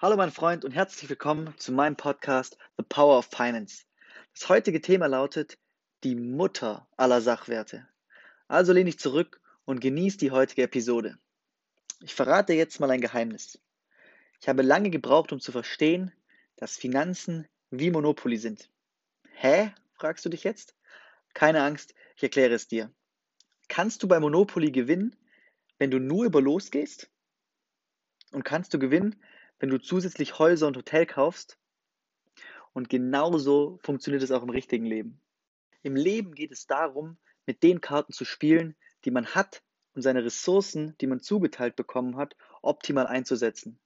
Hallo mein Freund und herzlich willkommen zu meinem Podcast The Power of Finance. Das heutige Thema lautet die Mutter aller Sachwerte. Also lehne ich zurück und genieße die heutige Episode. Ich verrate jetzt mal ein Geheimnis. Ich habe lange gebraucht, um zu verstehen, dass Finanzen wie Monopoly sind. Hä? fragst du dich jetzt? Keine Angst, ich erkläre es dir. Kannst du bei Monopoly gewinnen, wenn du nur über Los gehst? Und kannst du gewinnen, wenn du zusätzlich Häuser und Hotel kaufst? Und genauso funktioniert es auch im richtigen Leben. Im Leben geht es darum, mit den Karten zu spielen, die man hat und seine Ressourcen, die man zugeteilt bekommen hat, optimal einzusetzen.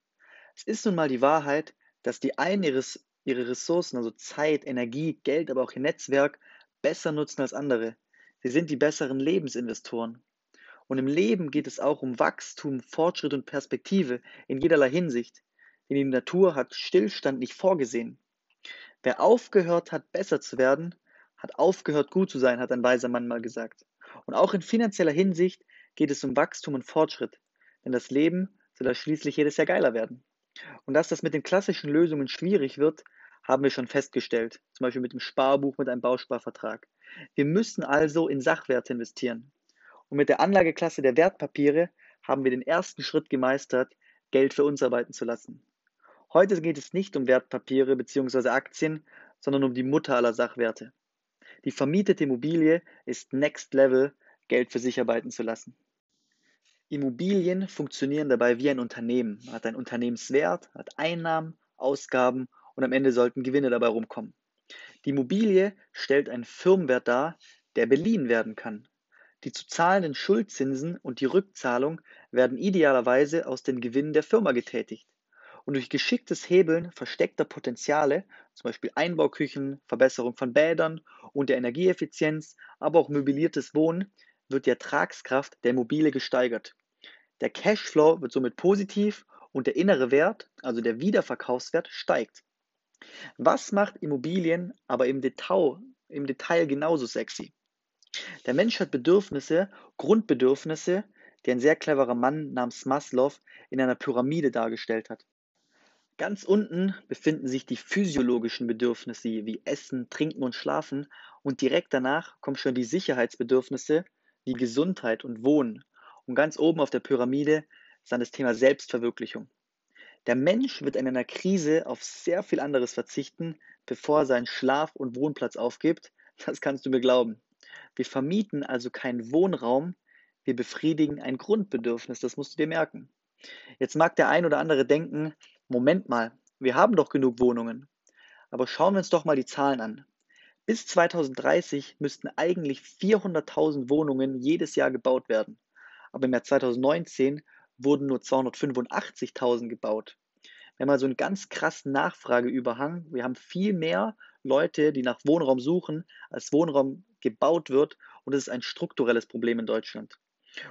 Es ist nun mal die Wahrheit, dass die einen ihre Ressourcen, also Zeit, Energie, Geld, aber auch ihr Netzwerk, besser nutzen als andere. Sie sind die besseren Lebensinvestoren. Und im Leben geht es auch um Wachstum, Fortschritt und Perspektive in jederlei Hinsicht. Denn die Natur hat Stillstand nicht vorgesehen. Wer aufgehört hat, besser zu werden, hat aufgehört, gut zu sein, hat ein weiser Mann mal gesagt. Und auch in finanzieller Hinsicht geht es um Wachstum und Fortschritt. Denn das Leben soll ja schließlich jedes Jahr geiler werden. Und dass das mit den klassischen Lösungen schwierig wird, haben wir schon festgestellt. Zum Beispiel mit dem Sparbuch, mit einem Bausparvertrag. Wir müssen also in Sachwerte investieren. Und mit der Anlageklasse der Wertpapiere haben wir den ersten Schritt gemeistert, Geld für uns arbeiten zu lassen. Heute geht es nicht um Wertpapiere bzw. Aktien, sondern um die Mutter aller Sachwerte. Die vermietete Immobilie ist Next Level, Geld für sich arbeiten zu lassen. Immobilien funktionieren dabei wie ein Unternehmen. Man hat einen Unternehmenswert, hat Einnahmen, Ausgaben und am Ende sollten Gewinne dabei rumkommen. Die Immobilie stellt einen Firmenwert dar, der beliehen werden kann. Die zu zahlenden Schuldzinsen und die Rückzahlung werden idealerweise aus den Gewinnen der Firma getätigt. Und durch geschicktes Hebeln versteckter Potenziale, zum Beispiel Einbauküchen, Verbesserung von Bädern und der Energieeffizienz, aber auch möbliertes Wohnen, wird die Ertragskraft der Immobilie gesteigert. Der Cashflow wird somit positiv und der innere Wert, also der Wiederverkaufswert, steigt. Was macht Immobilien aber im Detail, im Detail genauso sexy? Der Mensch hat Bedürfnisse, Grundbedürfnisse, die ein sehr cleverer Mann namens Maslow in einer Pyramide dargestellt hat. Ganz unten befinden sich die physiologischen Bedürfnisse wie Essen, Trinken und Schlafen und direkt danach kommen schon die Sicherheitsbedürfnisse wie Gesundheit und Wohnen. Und ganz oben auf der Pyramide ist dann das Thema Selbstverwirklichung. Der Mensch wird in einer Krise auf sehr viel anderes verzichten, bevor er seinen Schlaf- und Wohnplatz aufgibt. Das kannst du mir glauben. Wir vermieten also keinen Wohnraum, wir befriedigen ein Grundbedürfnis, das musst du dir merken. Jetzt mag der ein oder andere denken, Moment mal, wir haben doch genug Wohnungen. Aber schauen wir uns doch mal die Zahlen an. Bis 2030 müssten eigentlich 400.000 Wohnungen jedes Jahr gebaut werden. Aber im Jahr 2019 wurden nur 285.000 gebaut. Wir haben also einen ganz krassen Nachfrageüberhang. Wir haben viel mehr Leute, die nach Wohnraum suchen, als Wohnraum gebaut wird. Und das ist ein strukturelles Problem in Deutschland.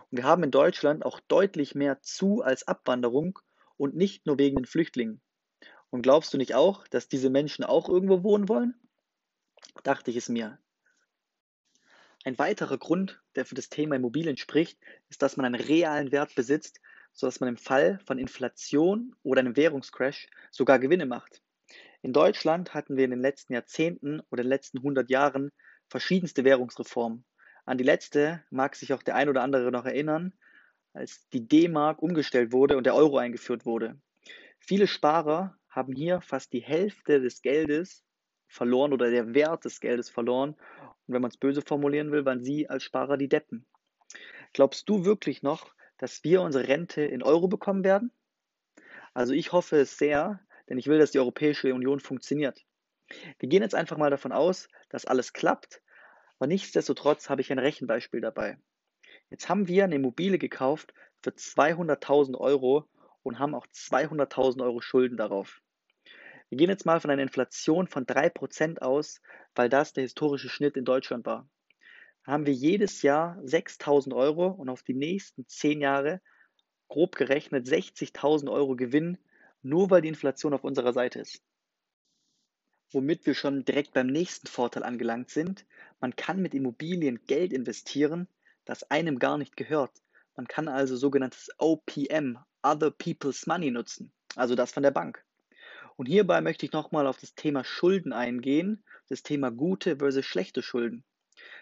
Und wir haben in Deutschland auch deutlich mehr Zu- als Abwanderung und nicht nur wegen den Flüchtlingen. Und glaubst du nicht auch, dass diese Menschen auch irgendwo wohnen wollen? Dachte ich es mir. Ein weiterer Grund, der für das Thema Immobilien spricht, ist, dass man einen realen Wert besitzt, sodass man im Fall von Inflation oder einem Währungscrash sogar Gewinne macht. In Deutschland hatten wir in den letzten Jahrzehnten oder den letzten 100 Jahren verschiedenste Währungsreformen. An die letzte mag sich auch der ein oder andere noch erinnern, als die D-Mark umgestellt wurde und der Euro eingeführt wurde. Viele Sparer haben hier fast die Hälfte des Geldes verloren oder der Wert des Geldes verloren. Und wenn man es böse formulieren will, waren sie als Sparer die Deppen. Glaubst du wirklich noch, dass wir unsere Rente in Euro bekommen werden? Also ich hoffe es sehr, denn ich will, dass die Europäische Union funktioniert. Wir gehen jetzt einfach mal davon aus, dass alles klappt, aber nichtsdestotrotz habe ich ein Rechenbeispiel dabei. Jetzt haben wir eine Immobilie gekauft für 200.000 Euro und haben auch 200.000 Euro Schulden darauf. Wir gehen jetzt mal von einer Inflation von 3% aus, weil das der historische Schnitt in Deutschland war haben wir jedes Jahr 6.000 Euro und auf die nächsten 10 Jahre grob gerechnet 60.000 Euro Gewinn, nur weil die Inflation auf unserer Seite ist. Womit wir schon direkt beim nächsten Vorteil angelangt sind. Man kann mit Immobilien Geld investieren, das einem gar nicht gehört. Man kann also sogenanntes OPM, Other People's Money nutzen, also das von der Bank. Und hierbei möchte ich nochmal auf das Thema Schulden eingehen, das Thema gute versus schlechte Schulden.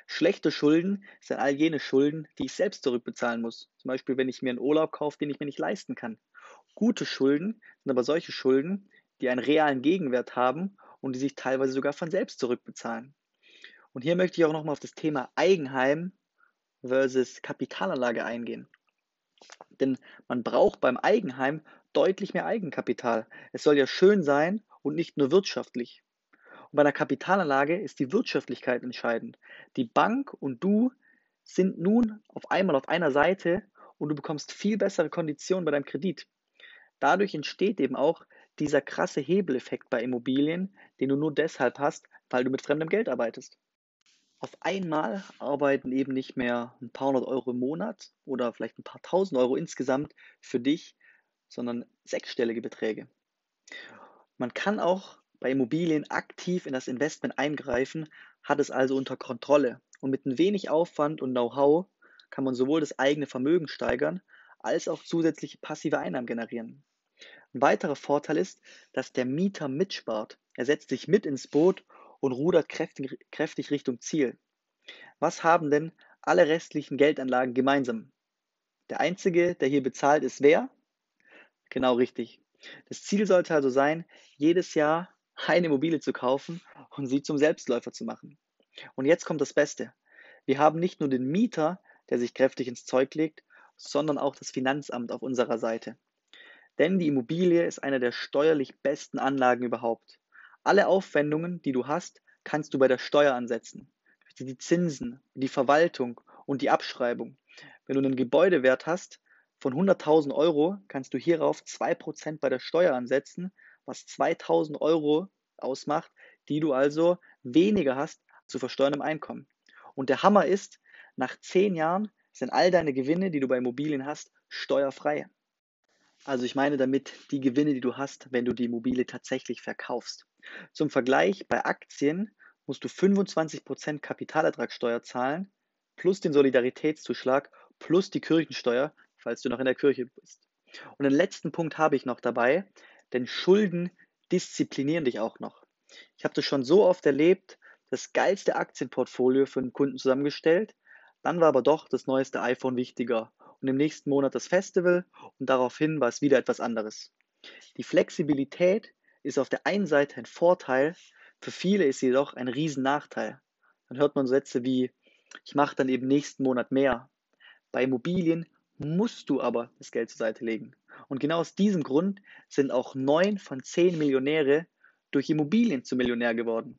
Schlechte Schulden sind all jene Schulden, die ich selbst zurückbezahlen muss. Zum Beispiel, wenn ich mir einen Urlaub kaufe, den ich mir nicht leisten kann. Gute Schulden sind aber solche Schulden, die einen realen Gegenwert haben und die sich teilweise sogar von selbst zurückbezahlen. Und hier möchte ich auch nochmal auf das Thema Eigenheim versus Kapitalanlage eingehen. Denn man braucht beim Eigenheim deutlich mehr Eigenkapital. Es soll ja schön sein und nicht nur wirtschaftlich. Und bei einer Kapitalanlage ist die Wirtschaftlichkeit entscheidend. Die Bank und du sind nun auf einmal auf einer Seite und du bekommst viel bessere Konditionen bei deinem Kredit. Dadurch entsteht eben auch dieser krasse Hebeleffekt bei Immobilien, den du nur deshalb hast, weil du mit fremdem Geld arbeitest. Auf einmal arbeiten eben nicht mehr ein paar hundert Euro im Monat oder vielleicht ein paar tausend Euro insgesamt für dich, sondern sechsstellige Beträge. Man kann auch bei Immobilien aktiv in das Investment eingreifen, hat es also unter Kontrolle. Und mit ein wenig Aufwand und Know-how kann man sowohl das eigene Vermögen steigern, als auch zusätzliche passive Einnahmen generieren. Ein weiterer Vorteil ist, dass der Mieter mitspart. Er setzt sich mit ins Boot und rudert kräftig, kräftig Richtung Ziel. Was haben denn alle restlichen Geldanlagen gemeinsam? Der einzige, der hier bezahlt, ist wer? Genau richtig. Das Ziel sollte also sein, jedes Jahr eine Immobilie zu kaufen und sie zum Selbstläufer zu machen. Und jetzt kommt das Beste. Wir haben nicht nur den Mieter, der sich kräftig ins Zeug legt, sondern auch das Finanzamt auf unserer Seite. Denn die Immobilie ist eine der steuerlich besten Anlagen überhaupt. Alle Aufwendungen, die du hast, kannst du bei der Steuer ansetzen. Die Zinsen, die Verwaltung und die Abschreibung. Wenn du einen Gebäudewert hast von 100.000 Euro, kannst du hierauf 2% bei der Steuer ansetzen, was 2.000 Euro ausmacht, die du also weniger hast zu versteuerndem Einkommen. Und der Hammer ist, nach 10 Jahren sind all deine Gewinne, die du bei Immobilien hast, steuerfrei. Also ich meine damit die Gewinne, die du hast, wenn du die Immobilie tatsächlich verkaufst. Zum Vergleich, bei Aktien musst du 25% Kapitalertragssteuer zahlen, plus den Solidaritätszuschlag, plus die Kirchensteuer, falls du noch in der Kirche bist. Und den letzten Punkt habe ich noch dabei, denn Schulden disziplinieren dich auch noch. Ich habe das schon so oft erlebt, das geilste Aktienportfolio für einen Kunden zusammengestellt, dann war aber doch das neueste iPhone wichtiger und im nächsten Monat das Festival und daraufhin war es wieder etwas anderes. Die Flexibilität ist auf der einen Seite ein Vorteil, für viele ist sie jedoch ein Riesennachteil. Dann hört man Sätze wie, ich mache dann eben nächsten Monat mehr. Bei Immobilien musst du aber das Geld zur Seite legen. Und genau aus diesem Grund sind auch neun von zehn Millionäre durch Immobilien zum Millionär geworden.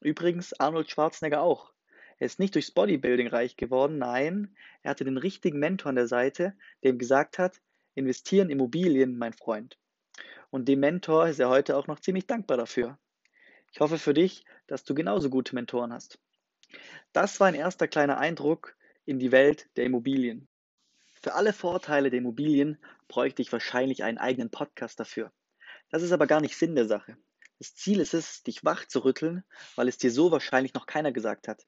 Übrigens Arnold Schwarzenegger auch. Er ist nicht durchs Bodybuilding reich geworden, nein, er hatte den richtigen Mentor an der Seite, der ihm gesagt hat, investieren Immobilien, mein Freund. Und dem Mentor ist er heute auch noch ziemlich dankbar dafür. Ich hoffe für dich, dass du genauso gute Mentoren hast. Das war ein erster kleiner Eindruck in die Welt der Immobilien. Für alle Vorteile der Immobilien bräuchte ich wahrscheinlich einen eigenen Podcast dafür. Das ist aber gar nicht Sinn der Sache. Das Ziel ist es, dich wach zu rütteln, weil es dir so wahrscheinlich noch keiner gesagt hat.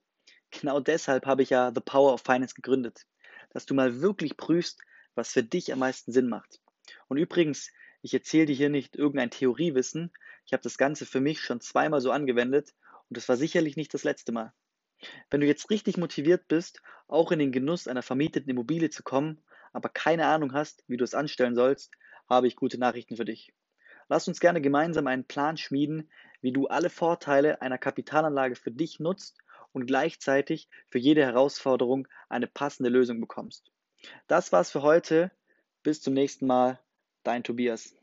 Genau deshalb habe ich ja The Power of Finance gegründet, dass du mal wirklich prüfst, was für dich am meisten Sinn macht. Und übrigens, ich erzähle dir hier nicht irgendein Theoriewissen, ich habe das Ganze für mich schon zweimal so angewendet und es war sicherlich nicht das letzte Mal. Wenn du jetzt richtig motiviert bist, auch in den Genuss einer vermieteten Immobilie zu kommen, aber keine Ahnung hast, wie du es anstellen sollst, habe ich gute Nachrichten für dich. Lass uns gerne gemeinsam einen Plan schmieden, wie du alle Vorteile einer Kapitalanlage für dich nutzt und gleichzeitig für jede Herausforderung eine passende Lösung bekommst. Das war's für heute. Bis zum nächsten Mal. Dein Tobias.